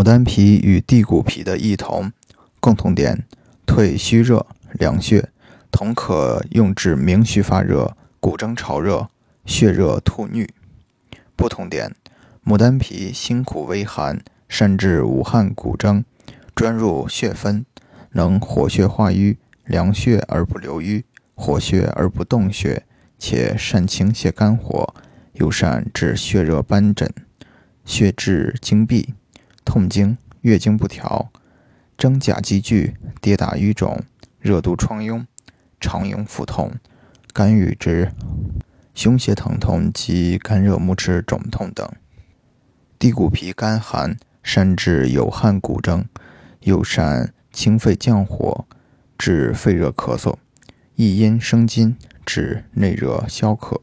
牡丹皮与地骨皮的异同，共同点：退虚热、凉血，同可用治明虚发热、骨蒸潮热、血热吐衄。不同点：牡丹皮辛苦微寒，善治无汗骨蒸，专入血分，能活血化瘀、凉血而不流瘀，活血而不动血，且善清泻肝火，又善治血热斑疹、血滞经闭。痛经、月经不调、真假积聚、跌打瘀肿、热毒疮痈、肠痈腹痛、肝郁之、胸胁疼痛及肝热目赤肿痛等。地骨皮干寒，善治有汗骨蒸，又善清肺降火，治肺热咳嗽；益阴生津，治内热消渴。